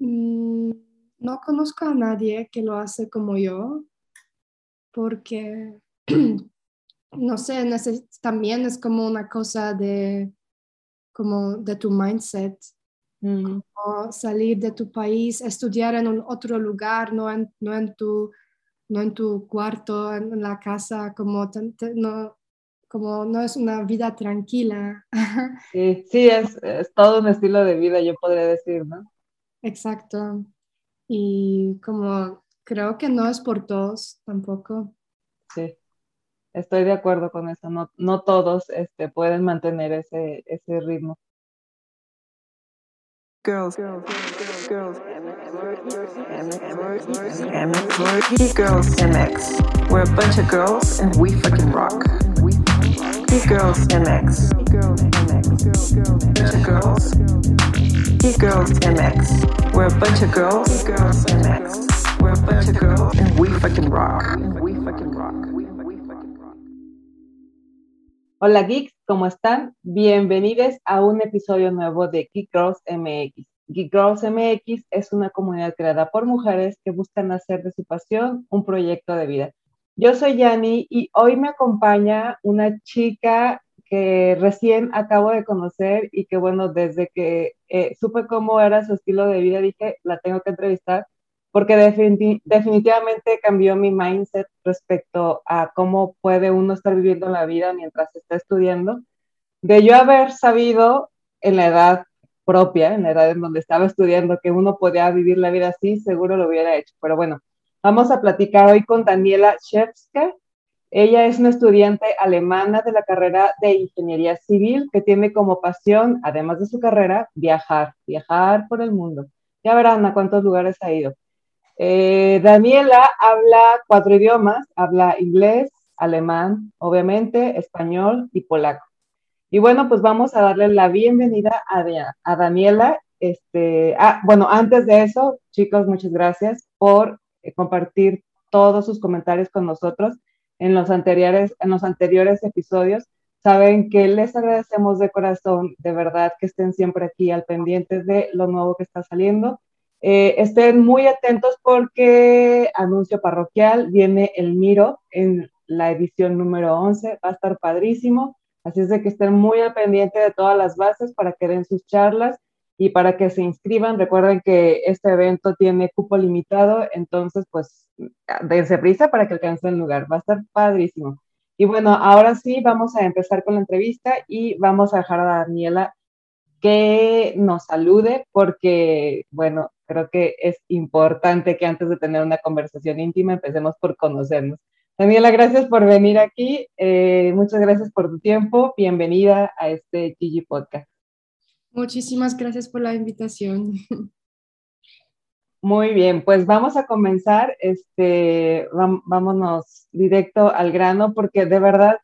Mm, no conozco a nadie que lo hace como yo, porque, no sé, también es como una cosa de, como de tu mindset. Mm. salir de tu país, estudiar en un otro lugar, no en, no en, tu, no en tu cuarto, en, la casa, como, no, como no es una vida tranquila. Sí, sí, es, es todo un estilo de vida, yo podría decir, ¿no? Exacto. Y como creo que no es por todos tampoco. Sí, estoy de acuerdo con eso. No, no todos este, pueden mantener ese, ese ritmo. Girls, girls, girls, girls, girls, MX. We're a bunch of girls and we fucking rock. Geek Girls MX. Girls girls. Geek Girls MX. We're a bunch of girls. Girls MX. We're a bunch of girls and we fucking rock. We fucking rock. Hola geeks, ¿cómo están? Bienvenidos a un episodio nuevo de Geek Girls MX. Geek Girls MX es una comunidad creada por mujeres que buscan hacer de su pasión un proyecto de vida. Yo soy Yani y hoy me acompaña una chica que recién acabo de conocer y que bueno, desde que eh, supe cómo era su estilo de vida, dije, la tengo que entrevistar porque definitivamente cambió mi mindset respecto a cómo puede uno estar viviendo la vida mientras está estudiando. De yo haber sabido en la edad propia, en la edad en donde estaba estudiando, que uno podía vivir la vida así, seguro lo hubiera hecho. Pero bueno, Vamos a platicar hoy con Daniela Shevska. Ella es una estudiante alemana de la carrera de Ingeniería Civil que tiene como pasión, además de su carrera, viajar, viajar por el mundo. Ya verán a cuántos lugares ha ido. Eh, Daniela habla cuatro idiomas, habla inglés, alemán, obviamente, español y polaco. Y bueno, pues vamos a darle la bienvenida a, Daniela. Este, ah, bueno, antes de eso, chicos, muchas gracias por compartir todos sus comentarios con nosotros en los anteriores, en los anteriores episodios. Saben que les agradecemos de corazón, de verdad, que estén siempre aquí al pendiente de lo nuevo que está saliendo. Eh, estén muy atentos porque anuncio parroquial, viene el Miro en la edición número 11, va a estar padrísimo, así es de que estén muy al pendiente de todas las bases para que den sus charlas y para que se inscriban, recuerden que este evento tiene cupo limitado, entonces pues dense prisa para que alcancen el lugar, va a estar padrísimo. Y bueno, ahora sí vamos a empezar con la entrevista y vamos a dejar a Daniela que nos salude porque, bueno, creo que es importante que antes de tener una conversación íntima empecemos por conocernos. Daniela, gracias por venir aquí, eh, muchas gracias por tu tiempo, bienvenida a este Gigi Podcast. Muchísimas gracias por la invitación. Muy bien, pues vamos a comenzar, este, vámonos directo al grano, porque de verdad,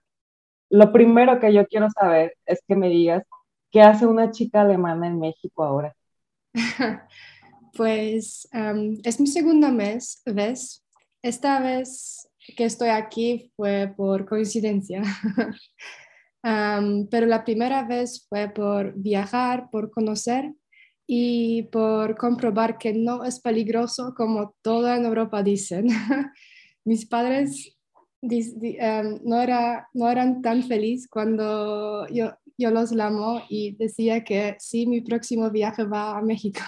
lo primero que yo quiero saber es que me digas, ¿qué hace una chica alemana en México ahora? pues es mi segunda mes, vez. Esta vez que estoy aquí fue por coincidencia. pero la primera vez fue por viajar, por conocer y por comprobar que no es peligroso como todo en Europa dicen. Mis padres no, era, no eran tan felices cuando yo, yo los llamo y decía que sí, mi próximo viaje va a México.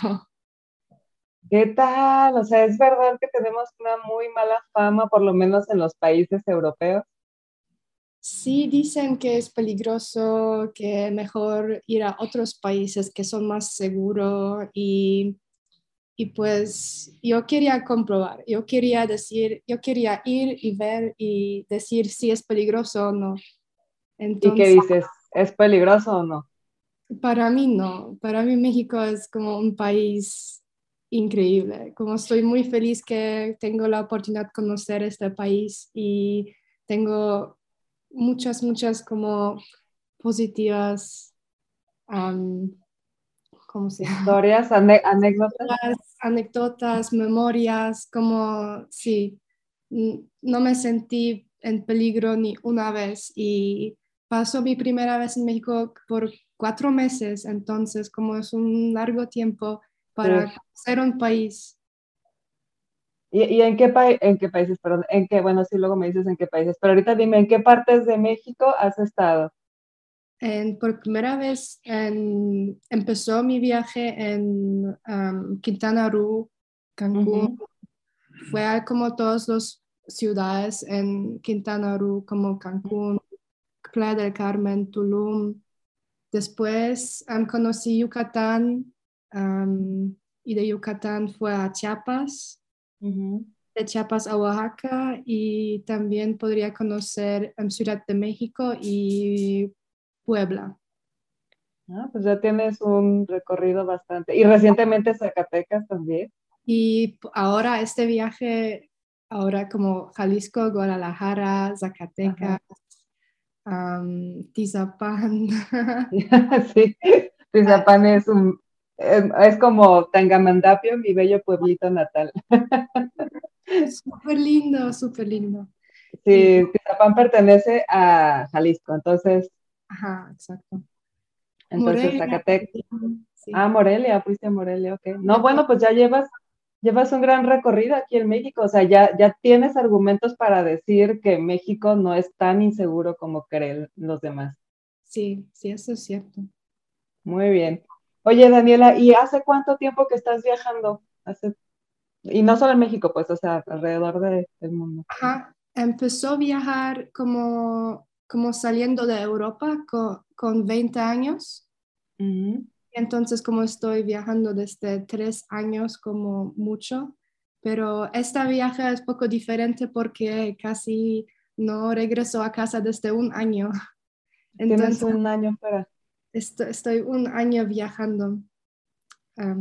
¿Qué tal? O sea, es verdad que tenemos una muy mala fama, por lo menos en los países europeos. Sí dicen que es peligroso, que mejor ir a otros países que son más seguros y, y pues yo quería comprobar, yo quería decir, yo quería ir y ver y decir si es peligroso o no. ¿Y qué dices? ¿Es peligroso o no? Para mí no, para mí México es como un país increíble, como estoy muy feliz que tengo la oportunidad de conocer este país y tengo muchas, muchas como positivas, ¿cómo se llama? Historias, anécdotas. Anécdotas, memorias, como, sí, no me sentí en peligro ni una vez y pasó mi primera vez en México por cuatro meses, entonces como es un largo tiempo, para ser un país. ¿Y, en, qué en qué países? Perdón, en qué, bueno, sí, luego me dices en qué países, pero ahorita dime, ¿en qué partes de México has estado? En, por primera vez empezó mi viaje en Quintana Roo, Cancún. Fue como todas las ciudades en Quintana Roo, como Cancún, Playa del Carmen, Tulum. Después conocí Yucatán y de Yucatán fue a Chiapas de Chiapas a Oaxaca y también podría conocer en Ciudad de México y Puebla. Ah, pues ya tienes un recorrido bastante. Y recientemente Zacatecas también. Y ahora este viaje, ahora como Jalisco, Guadalajara, Zacatecas, Tizapán. sí, Tizapán es un, es como Tangamandapio, mi bello pueblito natal. Súper lindo, súper lindo. Sí, Tizapán pertenece a Jalisco, entonces. Ajá, exacto. Entonces, Zacatecas. Ah, Morelia, fuiste a Morelia, ok. No, bueno, pues ya llevas, llevas un gran recorrido aquí en México, o sea, ya, ya tienes argumentos para decir que México no es tan inseguro como creen los demás. Sí, sí, eso es cierto. Muy bien. Oye, Daniela, ¿y hace cuánto tiempo que estás viajando? Y no solo en México, pues, o sea, alrededor del mundo. Ajá, empezó a viajar como, como saliendo de Europa con, con 20 años. Entonces, como estoy viajando desde tres años como mucho, pero esta viaje es poco diferente porque casi no regreso a casa desde un año. Entonces, un año para estoy, un año viajando.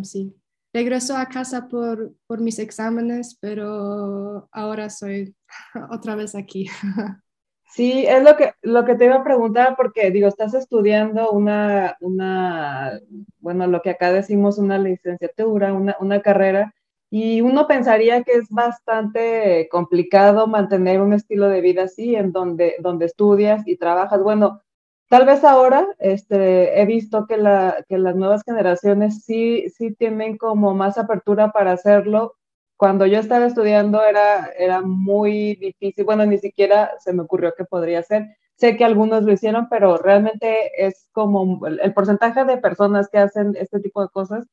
sí. Regreso a casa por, por mis exámenes, pero ahora soy otra vez aquí. Sí, es lo que, lo que te iba a preguntar, porque digo, estás estudiando una, una bueno, lo que acá decimos una licenciatura, una, una carrera, y uno pensaría que es bastante complicado mantener un estilo de vida así, en donde, donde estudias y trabajas. Bueno, Tal vez ahora este, he visto que, la, que las nuevas generaciones sí, sí tienen como más apertura para hacerlo. Cuando yo estaba estudiando era, era muy difícil, bueno, ni siquiera se me ocurrió que podría ser. Sé que algunos lo hicieron, pero realmente es como el, porcentaje de personas que hacen este tipo de cosas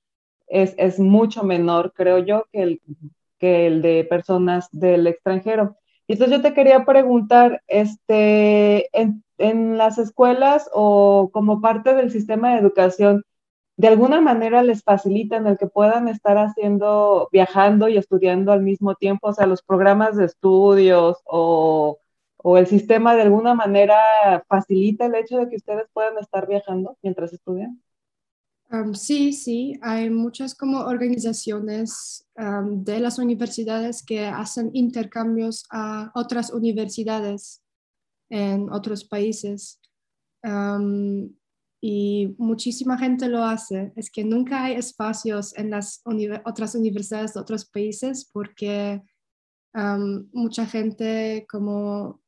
es, es mucho menor, creo yo, que el, que el de personas del extranjero. Entonces yo te quería preguntar, este, en, las escuelas o como parte del sistema de educación, de alguna manera les facilitan el que puedan estar haciendo, viajando y estudiando al mismo tiempo, o sea, los programas de estudios o, o el sistema de alguna manera facilita el hecho de que ustedes puedan estar viajando mientras estudian? Sí, sí, hay muchas como organizaciones de las universidades que hacen intercambios a otras universidades en otros países. y muchísima gente lo hace. Es que nunca hay espacios en las otras universidades de otros países porque mucha gente como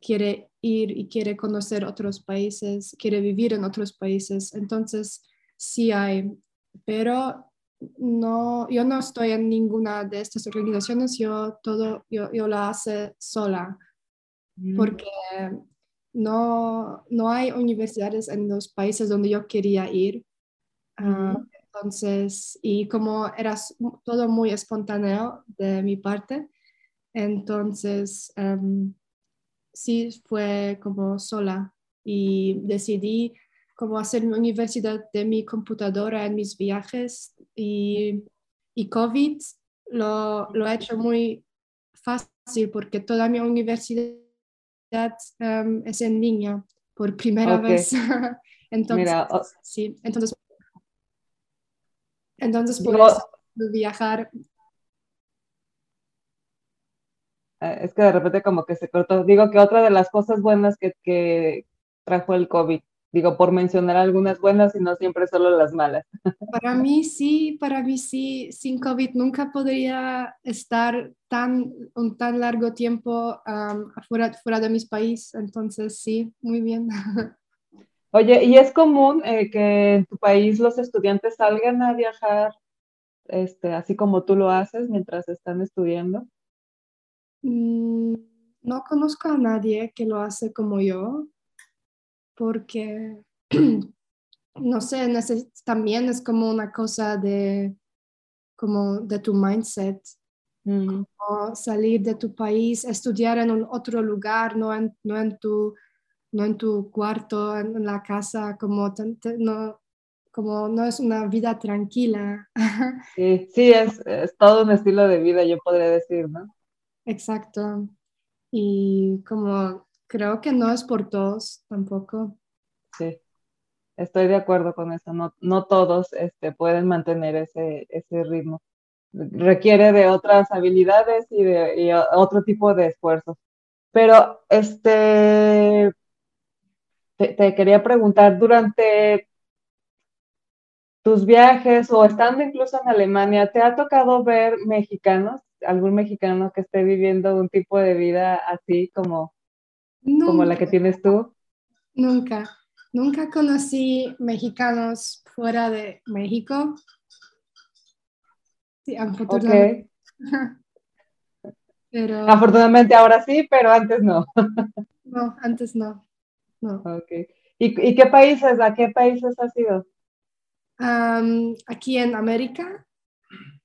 quiere ir y quiere conocer otros países, quiere vivir en otros países. Entonces, sí hay, pero no, yo no estoy en ninguna de estas organizaciones, yo todo, yo, yo la hace sola, mm. porque no, no hay universidades en los países donde yo quería ir. Ah, entonces, y como era todo muy espontáneo de mi parte, entonces em, sí fue como sola y decidí como hacer mi universidad de mi computadora en mis viajes y, y COVID lo, lo he hecho muy fácil porque toda mi universidad um, es en línea por primera vez. entonces, sí, entonces, entonces puedo viajar. Eh, es que de repente como que se cortó. Digo que otra de las cosas buenas que, que trajo el COVID Digo, por mencionar algunas buenas y no siempre solo las malas. Para mí sí, para mí sí, sin COVID nunca podría estar tan, un tan largo tiempo afuera, fuera de mis países, entonces sí, muy bien. Oye, ¿y es común eh, que en tu país los estudiantes salgan a viajar este, así como tú lo haces mientras están estudiando? Mm, no conozco a nadie que lo hace como yo, porque, no sé, también es como una cosa de, como de tu mindset. Mm. salir de tu país, estudiar en un otro lugar, no en, no en, tu, no en tu cuarto, en, la casa, como, no, como no es una vida tranquila. Sí, sí, es, es todo un estilo de vida, yo podría decir, ¿no? Exacto. Y como creo que no es por todos tampoco. Sí, estoy de acuerdo con eso. No, no todos este, pueden mantener ese, ese ritmo. Requiere de otras habilidades y de otro tipo de esfuerzos. Pero este, te, quería preguntar, durante tus viajes o estando incluso en Alemania, ¿te ha tocado ver mexicanos, algún mexicano que esté viviendo un tipo de vida así como, como la que tienes tú? Nunca, nunca conocí mexicanos fuera de México. Sí, afortunadamente. pero... Afortunadamente ahora sí, pero antes no. no, antes no. no. Okay. ¿Y, ¿Y qué países, a qué países has ido? aquí en América.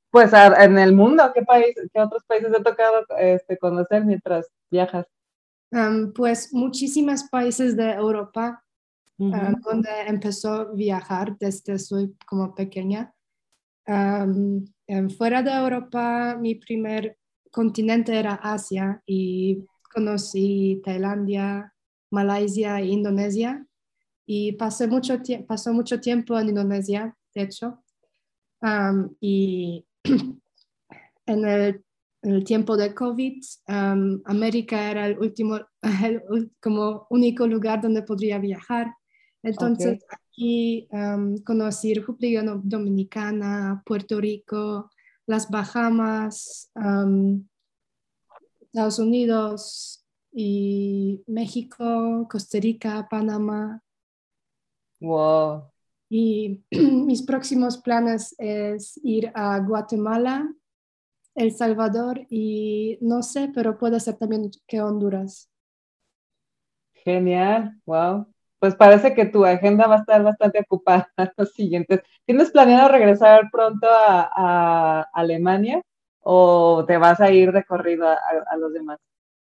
Pues en el mundo, ¿qué, país, qué otros países te ha tocado este, conocer mientras viajas? Pues muchísimos países de Europa, donde empezó a viajar desde soy como pequeña. fuera de Europa, mi primer continente era Asia y conocí Tailandia, Malasia e Indonesia. Y pasé mucho, pasó mucho tiempo en Indonesia, de hecho, y en el, tiempo de COVID, América era el último, como único lugar donde podría viajar. Entonces aquí conocí República Dominicana, Puerto Rico, las Bahamas, Estados Unidos y México, Costa Rica, Panamá, Wow. Y mis próximos planes es ir a Guatemala, El Salvador y no sé, pero puede ser también que Honduras. Genial, wow. Pues parece que tu agenda va a estar bastante ocupada los siguientes. ¿Tienes planeado regresar pronto a, Alemania o te vas a ir de corrido a los demás?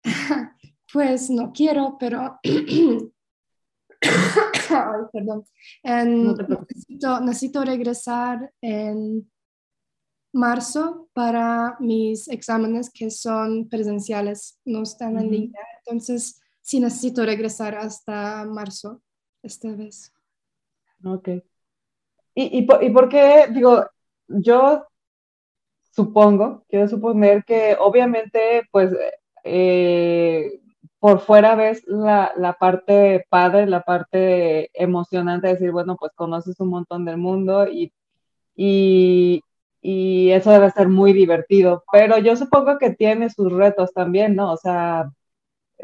Pues no quiero, pero perdón. necesito, regresar en marzo para mis exámenes que son presenciales, no están en línea. Entonces, sí necesito regresar hasta marzo esta vez. Ok. ¿Y, y, por, y por qué, digo, yo supongo, quiero suponer que obviamente, pues, eh, por fuera ves la, parte padre, la parte emocionante de decir, bueno, pues conoces un montón del mundo y, y, eso debe ser muy divertido, pero yo supongo que tiene sus retos también, ¿no? O sea,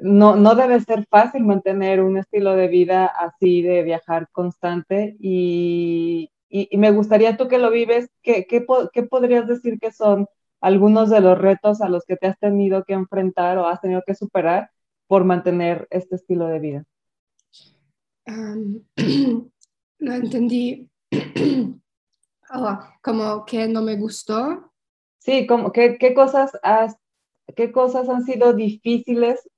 no, no debe ser fácil mantener un estilo de vida así de viajar constante y, me gustaría tú que lo vives, ¿qué, qué, qué podrías decir que son algunos de los retos a los que te has tenido que enfrentar o has tenido que superar? por mantener este estilo de vida? no entendí. Oh, como que no me gustó. Sí, como ¿qué, qué cosas has, qué cosas han sido difíciles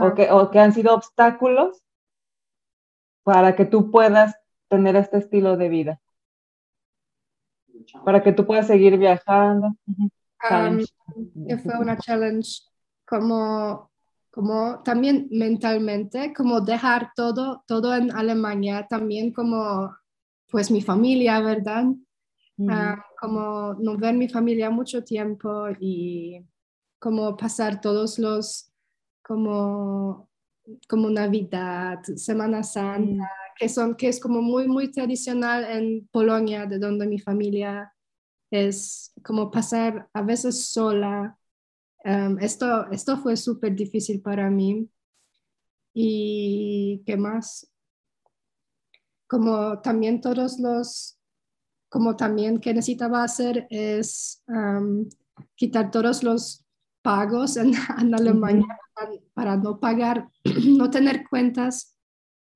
o que, o que, han sido obstáculos para que tú puedas tener este estilo de vida? Para que tú puedas seguir viajando. fue una challenge como como también mentalmente, como dejar todo, todo en Alemania, también como pues mi familia, ¿verdad? Ah, como no ver mi familia mucho tiempo y como pasar todos los, como, como Navidad, Semana Santa, que, son, que es como muy, muy tradicional en Polonia, de donde mi familia es como pasar a veces sola Em, esto, esto fue súper difícil para mí. ¿Y qué más? Como también todos los, como también que necesitaba hacer es quitar todos los pagos en, Alemania para, no pagar, no tener cuentas.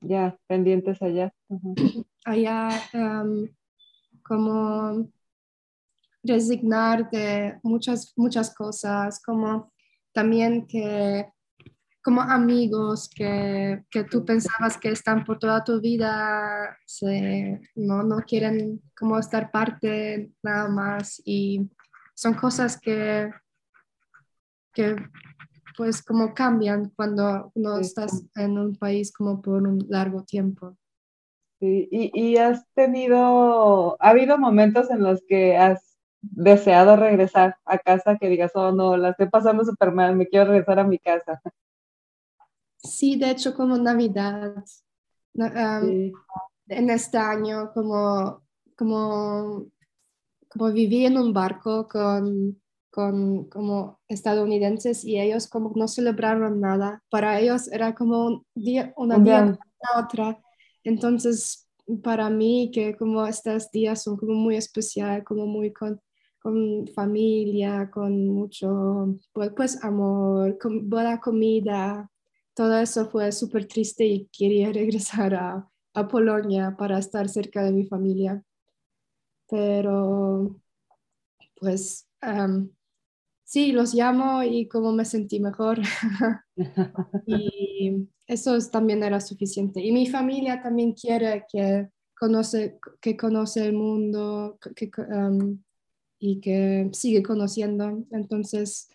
Ya, pendientes allá. Allá, como resignar de muchas, muchas cosas, como también que como amigos que, que, tú pensabas que están por toda tu vida, se, no, no quieren como estar parte nada más y son cosas que, que pues como cambian cuando no estás en un país como por un largo tiempo. Sí, y, y has tenido, ha habido momentos en los que has deseado regresar a casa, que digas, oh no, la estoy pasando súper mal, me quiero regresar a mi casa. Sí, de hecho, como Navidad, en este año, como, como, como viví en un barco con, con como estadounidenses y ellos como no celebraron nada. Para ellos era como un día, una día otra. Entonces, para mí, que como estos días son como muy especial, como muy con, con familia, con mucho, pues, pues amor, con buena comida, todo eso fue súper triste y quería regresar a, a, Polonia para estar cerca de mi familia. Pero, pues, sí, los llamo y como me sentí mejor. y eso también era suficiente. Y mi familia también quiere que conoce, que conoce el mundo que, y que sigue conociendo. Entonces...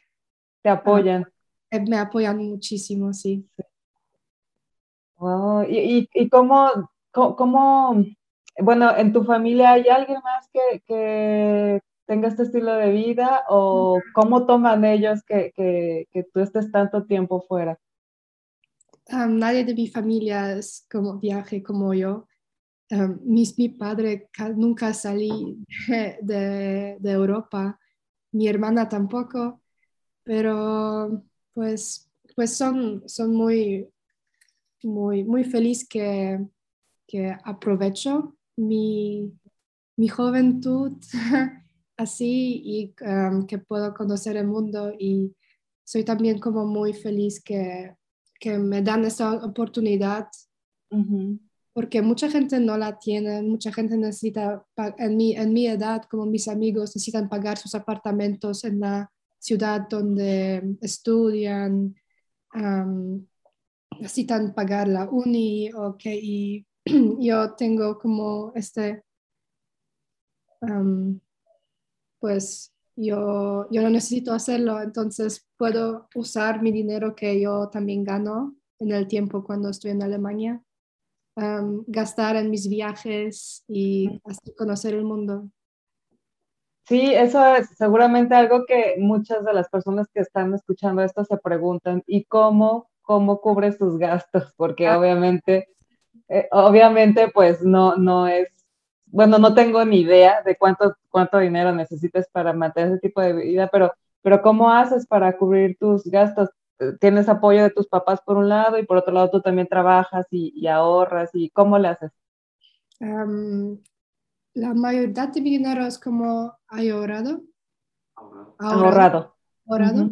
Te apoyan. Me apoyan muchísimo, sí. ¿Y, y, cómo, cómo, bueno, en tu familia hay alguien más que, que, tenga este estilo de vida o cómo toman ellos que, que, que tú estés tanto tiempo fuera? nadie de mi familia es como viaje como yo. mi, mi, padre nunca salí de, de, Europa, mi hermana tampoco, pero pues, pues son, son muy, muy, muy feliz que, que aprovecho mi, mi juventud así y um, que puedo conocer el mundo y soy también como muy feliz que, que me dan esta oportunidad porque mucha gente no la tiene, mucha gente necesita, en mi, en mi edad, como mis amigos, necesitan pagar sus apartamentos en la ciudad donde estudian, necesitan pagar la uni o que y yo tengo como este, pues yo, yo no necesito hacerlo, entonces puedo usar mi dinero que yo también gano en el tiempo cuando estoy en Alemania, gastar en mis viajes y conocer el mundo. Sí, eso es seguramente algo que muchas de las personas que están escuchando esto se preguntan, ¿y cómo, cómo cubres tus gastos? Porque ah. obviamente, eh, obviamente, pues no, no es, bueno, no tengo ni idea de cuánto, cuánto dinero necesitas para mantener ese tipo de vida, pero, pero ¿cómo haces para cubrir tus gastos? ¿Tienes apoyo de tus papás por un lado y por otro lado tú también trabajas y, ahorras? ¿Y cómo le haces? La mayoría de mi dinero es como ahorrado. Ahorrado. Ahorrado.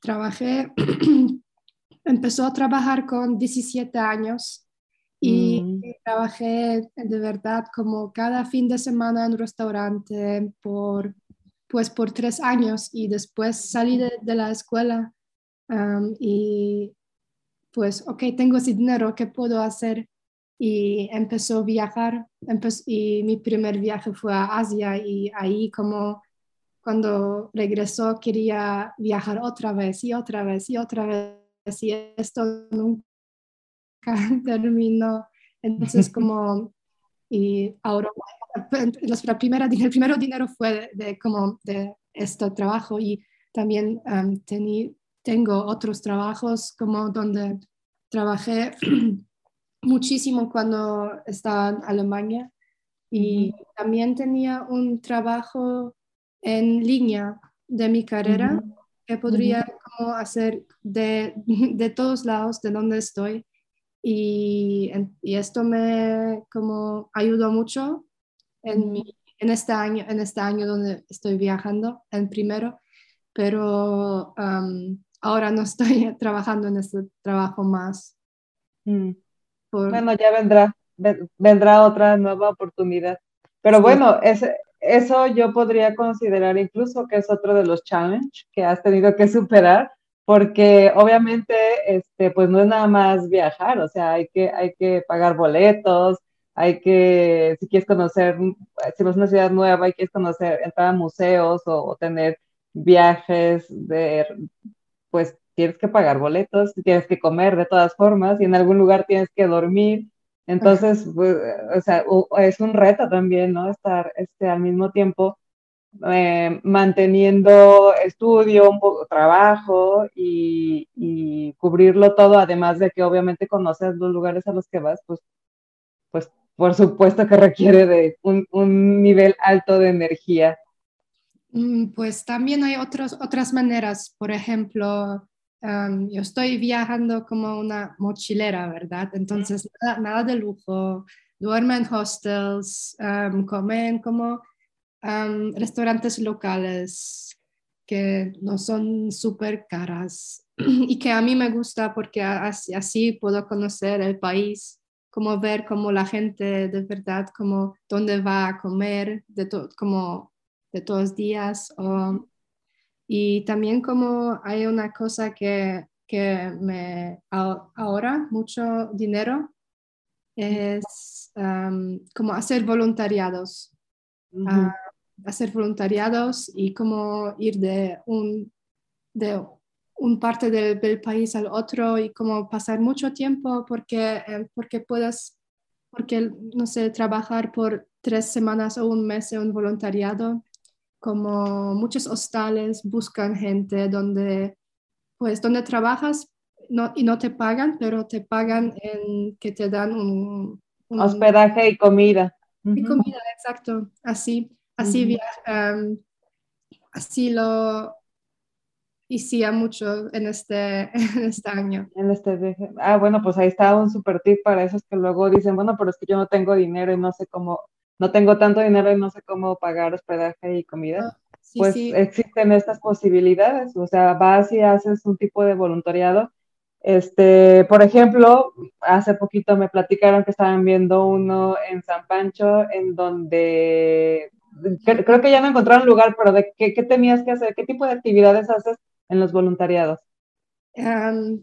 trabajé, empezó a trabajar con 17 años y mm. trabajé de verdad como cada fin de semana en un restaurante por, pues por tres años y después salí de, la escuela y pues, ok, tengo ese dinero, ¿qué puedo hacer? Y empezó a viajar y mi primer viaje fue a Asia y ahí como cuando regresó quería viajar otra vez y otra vez y otra vez y esto nunca terminó. Entonces como y ahora la primera, el primer dinero fue de, como de este trabajo y también um, tengo otros trabajos como donde trabajé muchísimo cuando estaba en Alemania y también tenía un trabajo en línea de mi carrera que podría como hacer de, de, todos lados de donde estoy. Y, y, esto me como ayudó mucho en, mi, en, este año, en este año donde estoy viajando, en primero, pero ahora no estoy trabajando en este trabajo más. Mm. Bueno, ya vendrá, vendrá otra nueva oportunidad. Pero bueno, ese, eso yo podría considerar incluso que es otro de los challenges que has tenido que superar, porque obviamente, este, pues no es nada más viajar, o sea, hay que, hay que pagar boletos, hay que, si quieres conocer, si vas a una ciudad nueva, hay que conocer, entrar a museos o, tener viajes de, pues tienes que pagar boletos, tienes que comer de todas formas y en algún lugar tienes que dormir. Entonces, pues, o sea, es un reto también, ¿no? Estar este, al mismo tiempo eh, manteniendo estudio, un poco trabajo y, cubrirlo todo, además de que obviamente conoces los lugares a los que vas, pues, pues por supuesto que requiere de un, nivel alto de energía. Mm, pues también hay otros, otras maneras, por ejemplo, yo estoy viajando como una mochilera, ¿verdad? Entonces, nada, de lujo, duermen en hostels, comen como restaurantes locales que no son súper caras y que a mí me gusta porque así, puedo conocer el país, como ver cómo la gente de verdad, como dónde va a comer, de como de todos días. Y también como hay una cosa que, que me ahorra mucho dinero, es como hacer voluntariados. Hacer voluntariados y como ir de un, de un parte del, país al otro y como pasar mucho tiempo porque, eh, porque puedas, porque, no sé, trabajar por tres semanas o un mes en un voluntariado, como muchos hostales buscan gente donde, pues, donde trabajas no, y no te pagan, pero te pagan en que te dan un... Hospedaje y comida. Y comida, exacto, así. Así, así lo hacía mucho en este, este año. En este Ah, bueno, pues ahí está un super tip para esos que luego dicen, bueno, pero es que yo no tengo dinero y no sé cómo, no tengo tanto dinero y no sé cómo pagar hospedaje y comida. Ah, pues existen estas posibilidades, o sea, vas y haces un tipo de voluntariado. Este, por ejemplo, hace poquito me platicaron que estaban viendo uno en San Pancho en donde creo que ya no encontraron lugar, pero de qué, tenías que hacer, qué tipo de actividades haces en los voluntariados.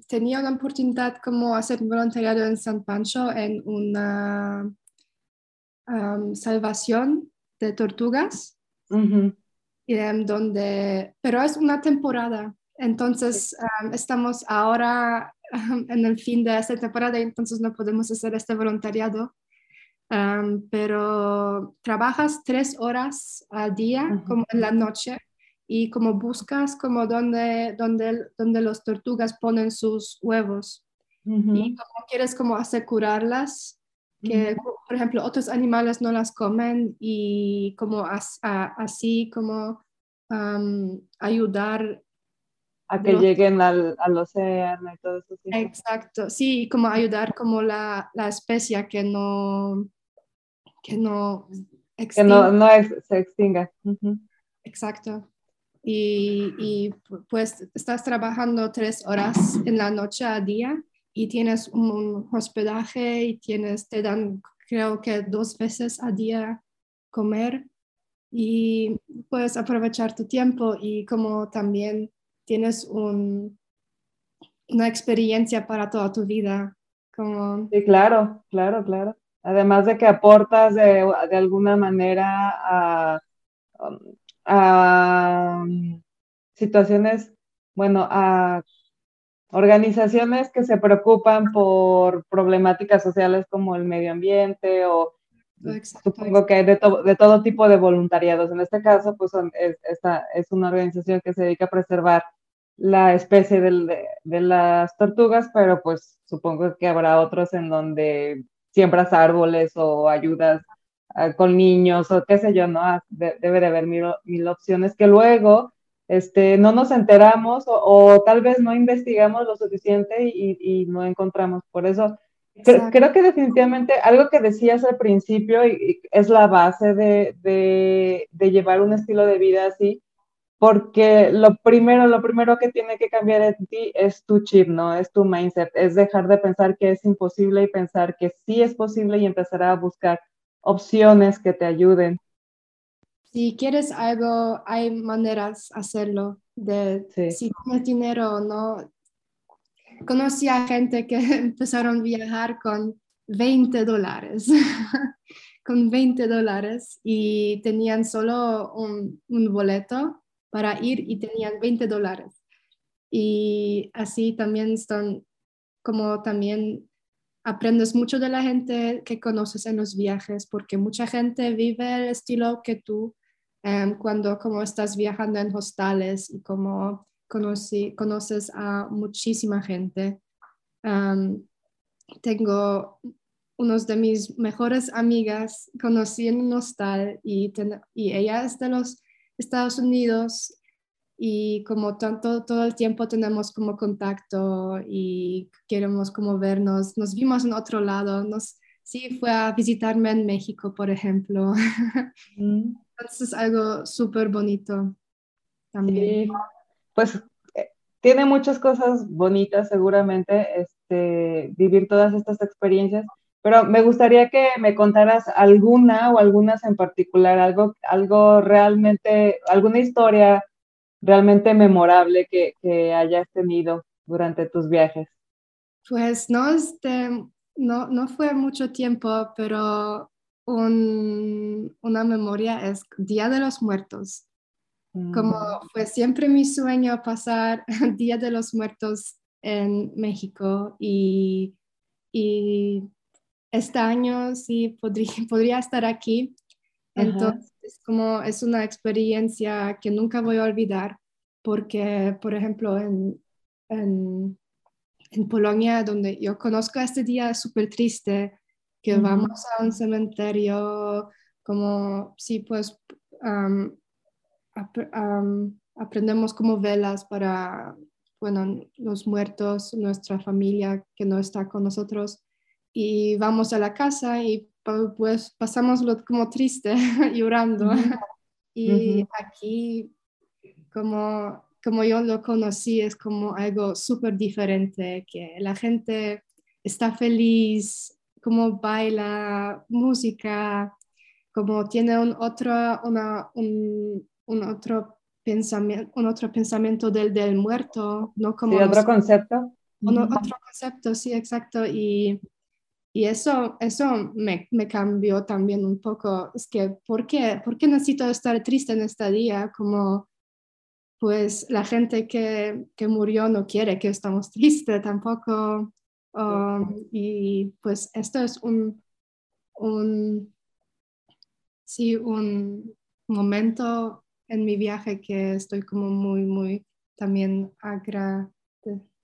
tenía la oportunidad como hacer voluntariado en San Pancho en una salvación de tortugas, donde, pero es una temporada, entonces estamos ahora en el fin de esta temporada, entonces no podemos hacer este voluntariado. Pero trabajas tres horas al día, como en la noche, y como buscas como donde, donde, donde los tortugas ponen sus huevos. Y como quieres como asegurarlas, que por ejemplo otros animales no las comen y como así como ayudar a que lleguen al, al, océano y todo eso. Exacto, sí, como ayudar como la, la especie que no, que no, que no, no se extinga. Exacto. Y, y, pues estás trabajando tres horas en la noche a día y tienes un hospedaje y tienes, te dan creo que dos veces a día comer y puedes aprovechar tu tiempo y como también tienes un, una experiencia para toda tu vida. Como... Sí, claro, claro, claro. Además de que aportas de, alguna manera a, um, situaciones, bueno, a organizaciones que se preocupan por problemáticas sociales como el medio ambiente o supongo que hay de, de, todo tipo de voluntariados. En este caso, pues es, esta es una organización que se dedica a preservar la especie de, de, las tortugas, pero pues supongo que habrá otros en donde siembras árboles o ayudas ah, con niños o qué sé yo, ¿no? Ah, debe de haber mil, opciones que luego este, no nos enteramos o, tal vez no investigamos lo suficiente y, no encontramos. Por eso Creo, que definitivamente algo que decías al principio y, es la base de, de, llevar un estilo de vida así, porque lo primero, lo primero que tiene que cambiar en ti es tu chip, ¿no? Es tu mindset, es dejar de pensar que es imposible y pensar que sí es posible y empezar a buscar opciones que te ayuden. Si quieres algo, hay maneras de hacerlo. De, Si tienes dinero o no. Conocí a gente que empezaron a viajar con 20 dólares. con 20 dólares y tenían solo un, un boleto para ir y tenían 20 dólares. Y así también están, como también aprendes mucho de la gente que conoces en los viajes, porque mucha gente vive el estilo que tú em, cuando como estás viajando en hostales y como conoces a muchísima gente. Em, tengo unos de mis mejores amigas, conocí en un hostal y, y ella es de los Estados Unidos y como tanto todo el tiempo tenemos como contacto y queremos como vernos, nos vimos en otro lado, nos, sí fue a visitarme en México, por ejemplo. Mm. Entonces es algo súper bonito también. pues eh, tiene muchas cosas bonitas seguramente, este, vivir todas estas experiencias pero me gustaría que me contaras alguna o algunas en particular, algo, algo realmente, alguna historia realmente memorable que, hayas tenido durante tus viajes. Pues no, este, no, no fue mucho tiempo, pero una memoria es Día de los Muertos. Como mm. fue siempre mi sueño pasar Día de los Muertos en México y, y este año sí podría, podría estar aquí. Entonces, como es una experiencia que nunca voy a olvidar, porque, por ejemplo, en, en, Polonia, donde yo conozco este día, súper triste, que vamos a un cementerio, como, sí, pues, aprendemos como velas para, bueno, los muertos, nuestra familia que no está con nosotros y vamos a la casa y pues pasamos como triste, llorando. y aquí, como, como yo lo conocí, es como algo súper diferente, que la gente está feliz, como baila, música, como tiene un otro, una, un, un, otro pensamiento, un otro pensamiento del, del muerto, ¿no? Como sí, otro concepto. otro concepto, sí, exacto. Y y eso, eso me, me, cambió también un poco. Es que, ¿por qué? ¿por qué necesito estar triste en este día? Como, pues, la gente que, que murió no quiere que estamos tristes tampoco. Um, y pues esto es un, un, sí, un momento en mi viaje que estoy como muy, muy también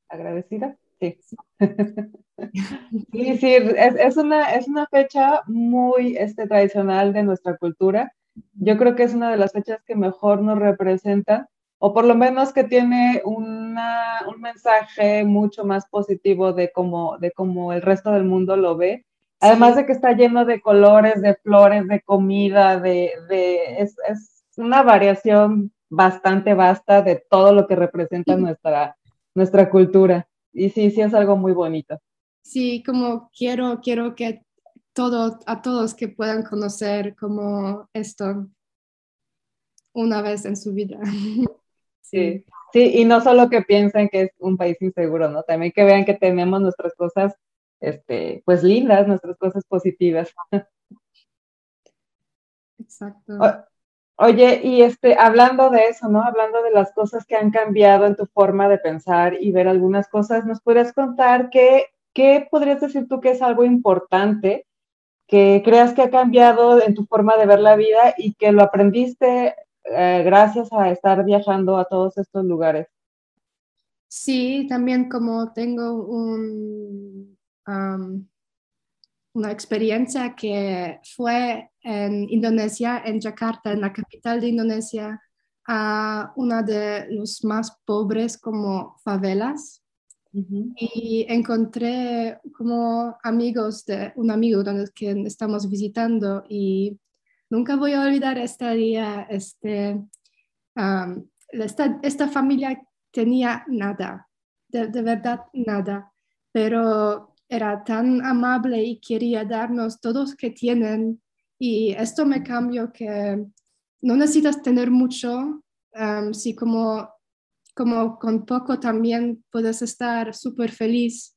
agradecida. Sí. Sí, sí, es, una, es una fecha muy este, tradicional de nuestra cultura. Yo creo que es una de las fechas que mejor nos representan, o por lo menos que tiene una, un mensaje mucho más positivo de cómo, de cómo el resto del mundo lo ve. Además de que está lleno de colores, de flores, de comida, de, de es, es, una variación bastante vasta de todo lo que representa nuestra, nuestra cultura. Y sí, sí es algo muy bonito sí, como quiero, quiero que todo, a todos que puedan conocer como esto una vez en su vida. Sí, sí, y no solo que piensen que es un país inseguro, ¿no? También que vean que tenemos nuestras cosas, este, pues lindas, nuestras cosas positivas. Exacto. oye, y este, hablando de eso, ¿no? Hablando de las cosas que han cambiado en tu forma de pensar y ver algunas cosas, ¿nos podrías contar que ¿qué podrías decir tú que es algo importante que creas que ha cambiado en tu forma de ver la vida y que lo aprendiste eh, gracias a estar viajando a todos estos lugares? Sí, también como tengo una experiencia que fue en Indonesia, en Jakarta, en la capital de Indonesia, a una de los más pobres como favelas y encontré como amigos de un amigo donde que estamos visitando y nunca voy a olvidar este día, este, esta, esta, familia tenía nada, de, verdad nada, pero era tan amable y quería darnos todos que tienen y esto me cambió que no necesitas tener mucho, si como, como con poco también puedes estar súper feliz.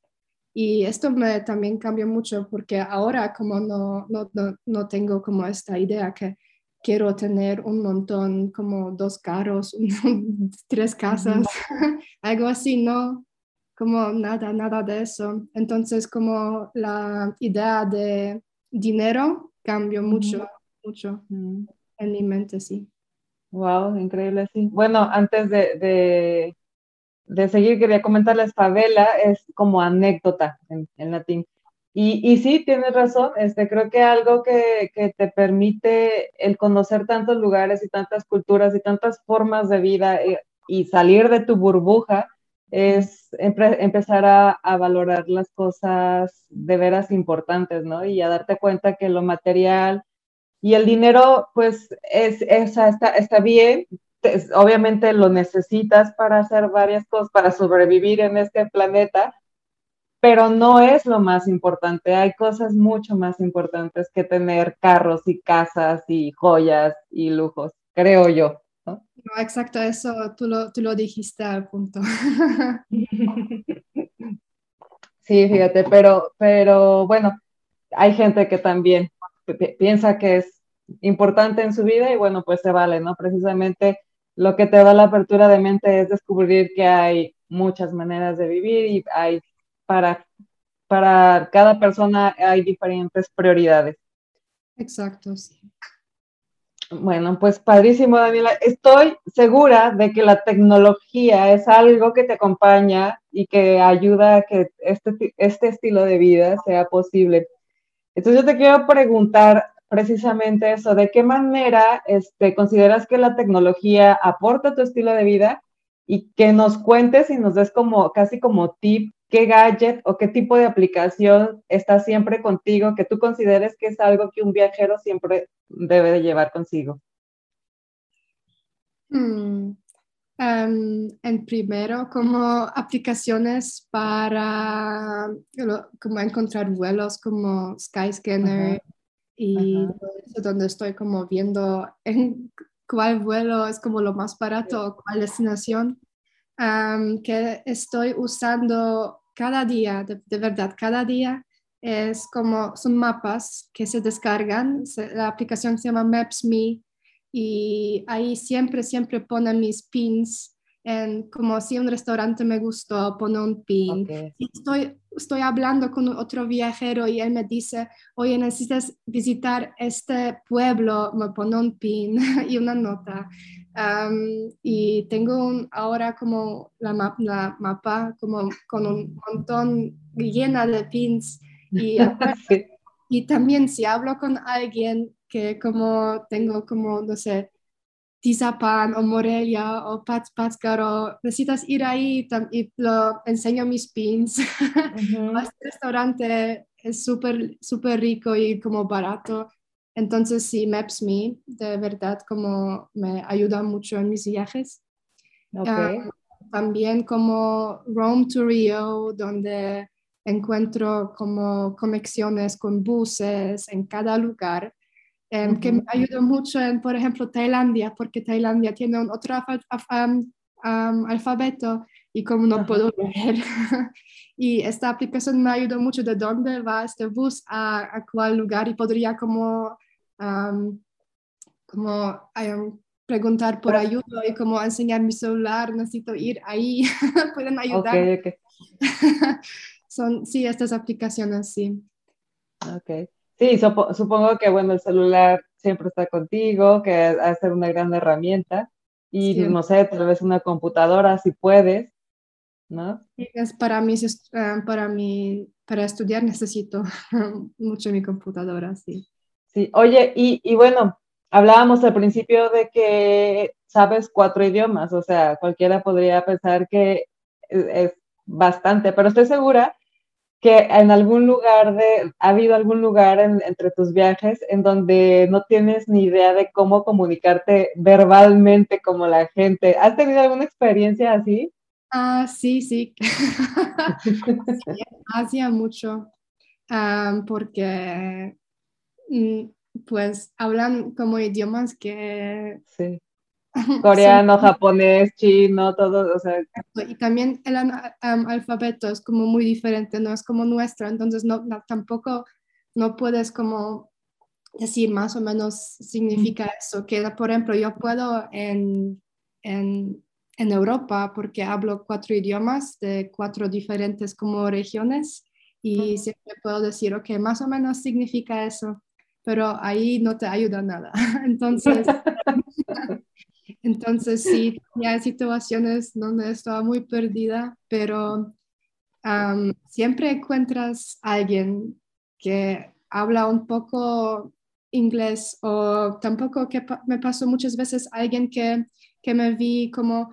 Y esto me también cambió mucho porque ahora como no, no, no, tengo como esta idea que quiero tener un montón, como dos carros, tres casas, algo así, no, como nada, nada de eso. Entonces como la idea de dinero cambió mucho, mucho en mi mente, sí. Wow, increíble, sí. Bueno, antes de, de, seguir, quería comentarles, favela es como anécdota en, latín. Y, y, sí, tienes razón, este, creo que algo que, que, te permite el conocer tantos lugares y tantas culturas y tantas formas de vida eh, y salir de tu burbuja es empezar a, a, valorar las cosas de veras importantes, ¿no? Y a darte cuenta que lo material y el dinero, pues, es, está, está bien, obviamente lo necesitas para hacer varias cosas, para sobrevivir en este planeta, pero no es lo más importante. Hay cosas mucho más importantes que tener carros y casas y joyas y lujos, creo yo. ¿no? exacto, eso tú lo, tú lo dijiste al punto. Sí, fíjate, pero, pero bueno, hay gente que también piensa que es importante en su vida y bueno, pues se vale, ¿no? Precisamente lo que te da la apertura de mente es descubrir que hay muchas maneras de vivir y hay para, para cada persona hay diferentes prioridades. Exacto, sí. Bueno, pues padrísimo, Daniela. Estoy segura de que la tecnología es algo que te acompaña y que ayuda a que este, este estilo de vida sea posible. Entonces yo te quiero preguntar precisamente eso, ¿de qué manera este, consideras que la tecnología aporta a tu estilo de vida? Y que nos cuentes y nos des como casi como tip qué gadget o qué tipo de aplicación está siempre contigo, que tú consideres que es algo que un viajero siempre debe de llevar consigo. Hmm, en primero, como aplicaciones para como encontrar vuelos como Skyscanner, y es donde estoy como viendo en cuál vuelo es como lo más barato o cuál destinación que estoy usando cada día, de, verdad, cada día es como son mapas que se descargan, la aplicación se llama Maps.me y ahí siempre, siempre ponen mis pins en, como si un restaurante me gustó, pone un pin. estoy, estoy hablando con otro viajero y él me dice, oye, necesitas visitar este pueblo, me pone un pin y una nota. y tengo ahora como la, la, mapa como con un montón llena de pins. Y, y también si hablo con alguien que como tengo como, no sé, Tizapan o Morelia o Pats Pátzcaro, necesitas ir ahí y lo enseño mis pins. este restaurante es súper, súper rico y como barato. Entonces sí, Maps.me de verdad como me ayuda mucho en mis viajes. también como Rome to Rio, donde encuentro como conexiones con buses en cada lugar Em, que me ayudó mucho en, por ejemplo, Tailandia, porque Tailandia tiene un otro alfabeto y como no puedo leer. y esta aplicación me ayudó mucho de dónde va este bus a, a cuál lugar y podría como, como preguntar por ayuda y como enseñar mi celular, necesito ir ahí, pueden ayudar. Okay, okay. Son, sí, estas aplicaciones, sí. Ok. Sí, supongo que, bueno, el celular siempre está contigo, que va a ser una gran herramienta. Y no sé, tal vez una computadora si puedes, ¿no? es para mí, eh, para mí, para estudiar necesito mucho mi computadora, sí. Sí, oye, y, y bueno, hablábamos al principio de que sabes cuatro idiomas, o sea, cualquiera podría pensar que es, bastante, pero estoy segura que en algún lugar de, ha habido algún lugar entre tus viajes en donde no tienes ni idea de cómo comunicarte verbalmente como la gente. ¿Has tenido alguna experiencia así? Ah, sí, sí. Hacía mucho, porque mm, pues hablan como idiomas que sí. Coreano, japonés, chino, todo, o sea. Y también el alfabeto es como muy diferente, no es como nuestro, entonces no, tampoco no puedes como decir más o menos significa eso, que por ejemplo yo puedo en, en, en Europa, porque hablo cuatro idiomas de cuatro diferentes como regiones, y siempre puedo decir, ok, más o menos significa eso, pero ahí no te ayuda nada. Entonces, Entonces sí, hay situaciones donde estaba muy perdida, pero siempre encuentras a alguien que habla un poco inglés o tampoco que me pasó muchas veces alguien que, que me vi como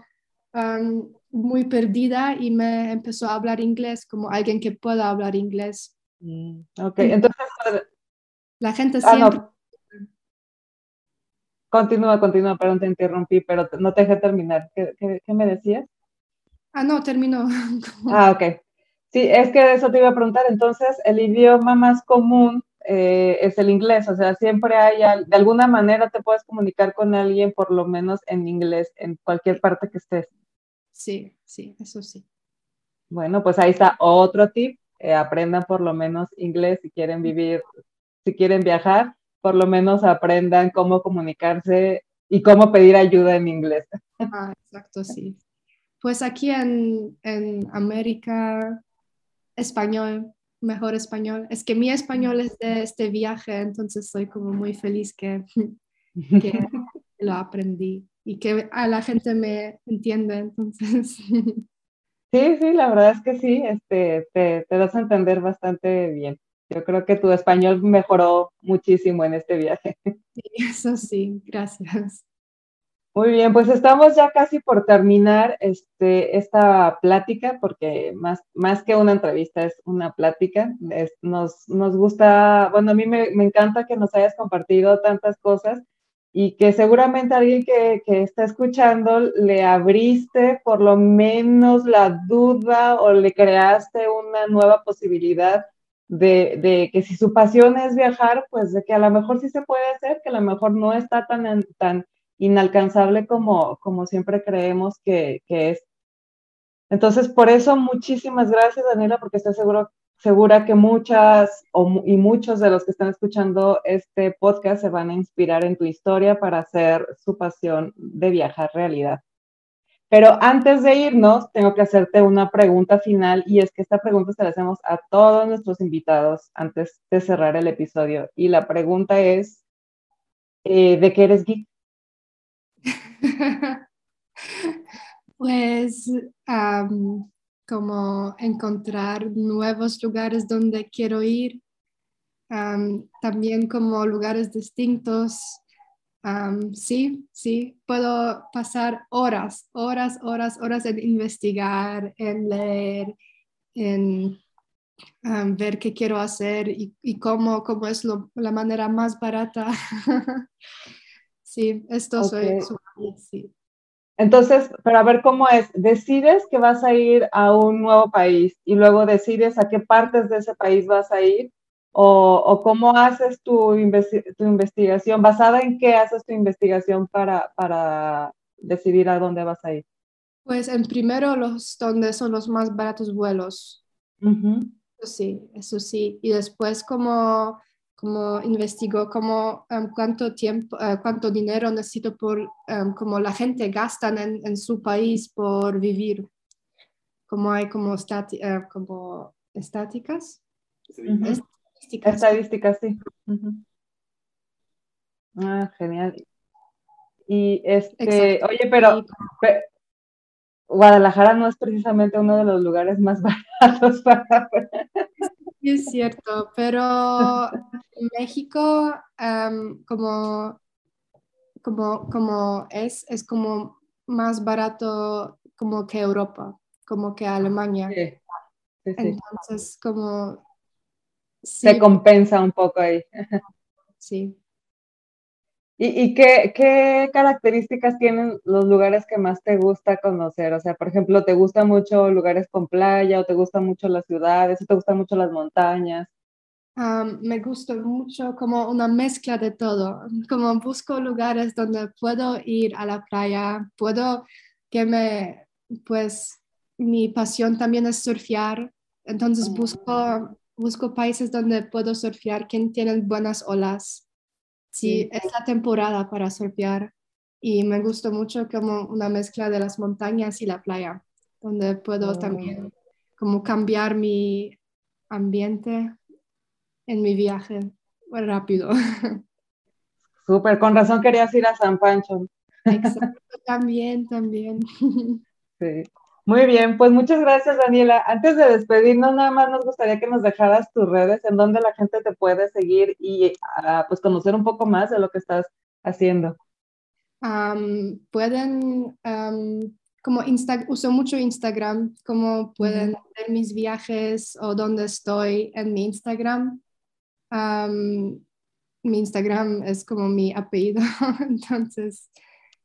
muy perdida y me empezó a hablar inglés, como alguien que pueda hablar inglés. Mm, ok, entonces... La gente ah, siempre... Continúa, continúa, perdón, te interrumpí, pero no te dejé terminar. ¿Qué, me decías? Ah, no, terminó. ah, ok. Sí, es que eso te iba a preguntar. Entonces, el idioma más común eh, es el inglés, o sea, siempre hay, de alguna manera te puedes comunicar con alguien, por lo menos en inglés, en cualquier parte que estés. Sí, sí, eso sí. Bueno, pues ahí está otro tip. Eh, aprendan por lo menos inglés si quieren vivir, si quieren viajar por lo menos aprendan cómo comunicarse y cómo pedir ayuda en inglés. Ah, exacto, sí. Pues aquí en, en América, español, mejor español. Es que mi español es de este viaje, entonces estoy como muy feliz que, que lo aprendí y que a la gente me entiende, entonces. Sí, sí, la verdad es que sí, este, te, te das a entender bastante bien. Yo creo que tu español mejoró muchísimo en este viaje. Sí, eso sí, gracias. Muy bien, pues estamos ya casi por terminar este, esta plática, porque más, más que una entrevista es una plática. nos, nos gusta, bueno, a mí me, me, encanta que nos hayas compartido tantas cosas y que seguramente alguien que, que está escuchando le abriste por lo menos la duda o le creaste una nueva posibilidad de, que si su pasión es viajar, pues de que a lo mejor sí se puede hacer, que a lo mejor no está tan, tan inalcanzable como, como siempre creemos que, es. Entonces, por eso muchísimas gracias, Daniela, porque estoy seguro, segura que muchas y muchos de los que están escuchando este podcast se van a inspirar en tu historia para hacer su pasión de viajar realidad. Pero antes de irnos, tengo que hacerte una pregunta final y es que esta pregunta se la hacemos a todos nuestros invitados antes de cerrar el episodio. Y la pregunta es, eh, ¿de qué eres geek? pues como encontrar nuevos lugares donde quiero ir, también como lugares distintos sí, sí, puedo pasar horas, horas, horas, horas en investigar, en leer, en ver qué quiero hacer y, cómo, cómo, es la manera más barata. sí, esto soy, sí. Entonces, para ver cómo es, decides que vas a ir a un nuevo país y luego decides a qué partes de ese país vas a ir o, cómo haces tu, tu, investigación, basada en qué haces tu investigación para, para decidir a dónde vas a ir. Pues en primero los donde son los más baratos vuelos. Sí, eso sí. Y después como, como investigo como, um, cuánto tiempo, uh, cuánto dinero necesito por, um, como la gente gasta en, en, su país por vivir. Como hay como, uh, como estáticas. Estadísticas. sí. Ah, genial. Y este, oye, pero, Guadalajara no es precisamente uno de los lugares más baratos para... Sí, es cierto, pero en México, como, como, como es, es como más barato como que Europa como que a Alemania. Sí, sí, sí. Entonces, como... Se compensa un poco ahí. Sí. ¿Y, y qué, qué, características tienen los lugares que más te gusta conocer? O sea, por ejemplo, ¿te gustan mucho lugares con playa o te gustan mucho las ciudades o te gustan mucho las montañas? me gusta mucho como una mezcla de todo, como busco lugares donde puedo ir a la playa, puedo que me, pues mi pasión también es surfear, entonces Ah. busco, busco países donde puedo surfear, que tienen buenas olas, si Sí. es la temporada para surfear y me gusta mucho como una mezcla de las montañas y la playa, donde puedo Oh. también como cambiar mi ambiente en mi viaje rápido. Súper, con razón querías ir a San Pancho. Exacto, también, también. Sí. Muy bien, pues muchas gracias, Daniela. Antes de despedirnos, nada más nos gustaría que nos dejaras tus redes en donde la gente te puede seguir y ah, pues conocer un poco más de lo que estás haciendo. Pueden, como Insta, uso mucho Instagram, como pueden ver mis viajes o dónde estoy en mi Instagram. Am, mi Instagram es como mi apellido, entonces,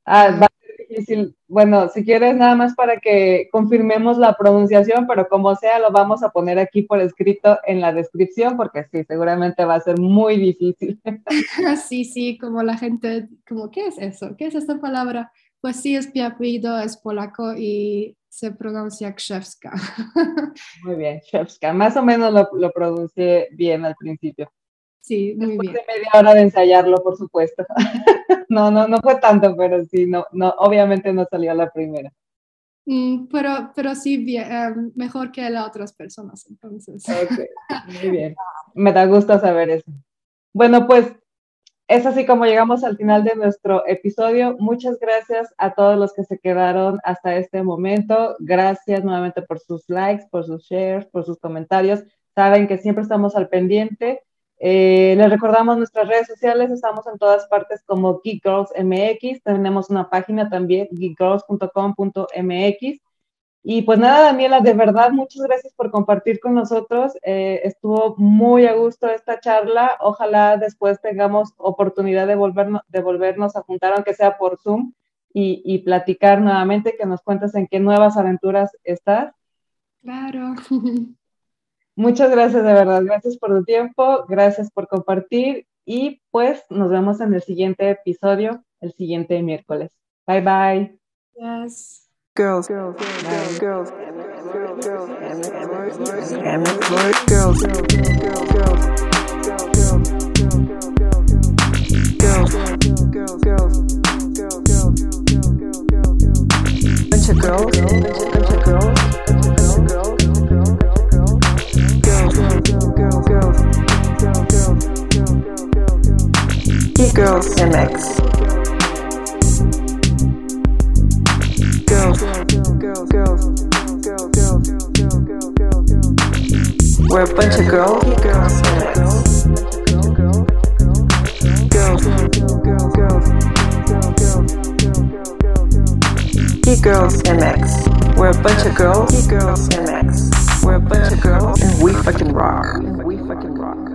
Ah, va difícil. Bueno, si quieres nada más para que confirmemos la pronunciación, pero como sea, lo vamos a poner aquí por escrito en la descripción, porque sí, seguramente va a ser muy difícil. sí, sí, como la gente, como, ¿qué es eso? ¿Qué es esta palabra? Pues sí, es mi apellido, es polaco y se pronuncia Krzewska. Muy bien, Shevska. Más o menos lo, lo pronuncié bien al principio. Sí, muy Después bien. de media hora de ensayarlo, por supuesto. No, no, no fue tanto, pero sí, no, no, obviamente no salió la primera. Mm, pero, pero sí, bien, em, mejor que las otras personas, entonces. Ok, muy bien. Me da gusto saber eso. Bueno, pues es así como llegamos al final de nuestro episodio. Muchas gracias a todos los que se quedaron hasta este momento. Gracias nuevamente por sus likes, por sus shares, por sus comentarios. Saben que siempre estamos al pendiente. Eh, les recordamos nuestras redes sociales, estamos en todas partes como Geek Girls MX, tenemos una página también, geekgirls.com.mx. Y pues nada, Daniela, de verdad, muchas gracias por compartir con nosotros. Eh, estuvo muy a gusto esta charla. Ojalá después tengamos oportunidad de volvernos, de volvernos a juntar, aunque sea por Zoom, y, y platicar nuevamente, que nos cuentes en qué nuevas aventuras estás. Claro. Muchas gracias, de verdad. Gracias por tu tiempo, gracias por compartir y pues nos vemos en el siguiente episodio, el siguiente miércoles. Bye bye. Yes. girls, girls, girls, girls, girls, girls, and girls, girls, girls, girls, bunch of girls, bunch of girls, girls, girls, girls, girls, MX. girls, girls, We're a bunch of girls, girls, girls, girls, girls, Geek Girls MX. We're a bunch of girls, Geek Girls MX. We're a bunch of girls, and we fucking rock. We fucking rock. We fucking rock.